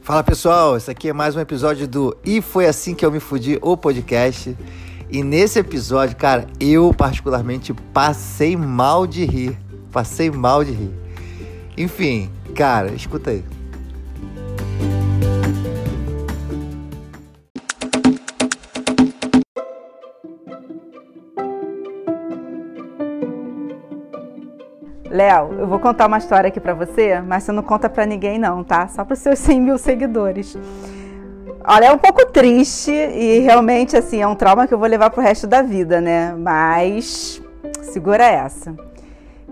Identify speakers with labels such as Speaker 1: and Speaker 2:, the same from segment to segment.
Speaker 1: Fala pessoal, esse aqui é mais um episódio do E Foi Assim Que Eu Me Fudi, o podcast. E nesse episódio, cara, eu particularmente passei mal de rir. Passei mal de rir. Enfim, cara, escuta aí.
Speaker 2: Léo, eu vou contar uma história aqui pra você, mas você não conta pra ninguém não, tá? Só pros seus 100 mil seguidores. Olha, é um pouco triste e realmente, assim, é um trauma que eu vou levar pro resto da vida, né? Mas segura essa.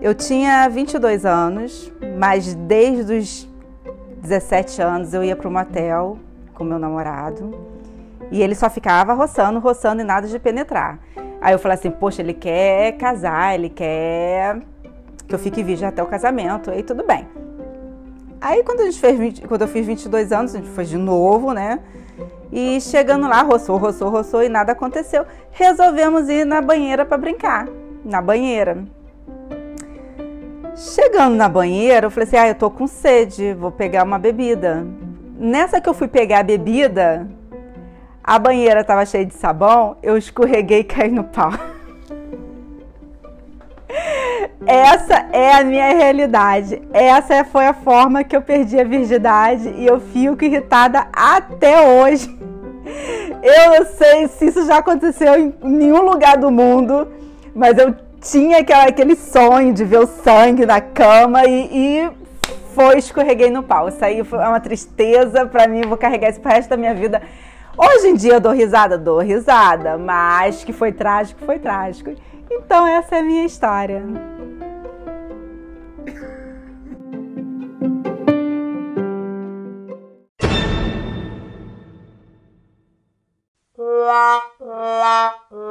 Speaker 2: Eu tinha 22 anos, mas desde os 17 anos eu ia pro motel com meu namorado e ele só ficava roçando, roçando e nada de penetrar. Aí eu falei assim, poxa, ele quer casar, ele quer que eu fique virgem até o casamento, aí tudo bem. Aí quando, a gente fez 20, quando eu fiz 22 anos, a gente foi de novo, né? E chegando lá, roçou, roçou, roçou e nada aconteceu. Resolvemos ir na banheira para brincar. Na banheira. Chegando na banheira, eu falei assim: ah, eu tô com sede, vou pegar uma bebida. Nessa que eu fui pegar a bebida, a banheira tava cheia de sabão, eu escorreguei e caí no pau. Essa é a minha realidade. Essa foi a forma que eu perdi a virgindade e eu fico irritada até hoje. Eu não sei se isso já aconteceu em nenhum lugar do mundo, mas eu tinha aquele sonho de ver o sangue na cama e, e foi, escorreguei no pau. Isso aí foi uma tristeza para mim, vou carregar isso pro resto da minha vida. Hoje em dia eu dou risada, dou risada, mas que foi trágico, foi trágico. Então essa é a minha história.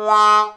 Speaker 1: 花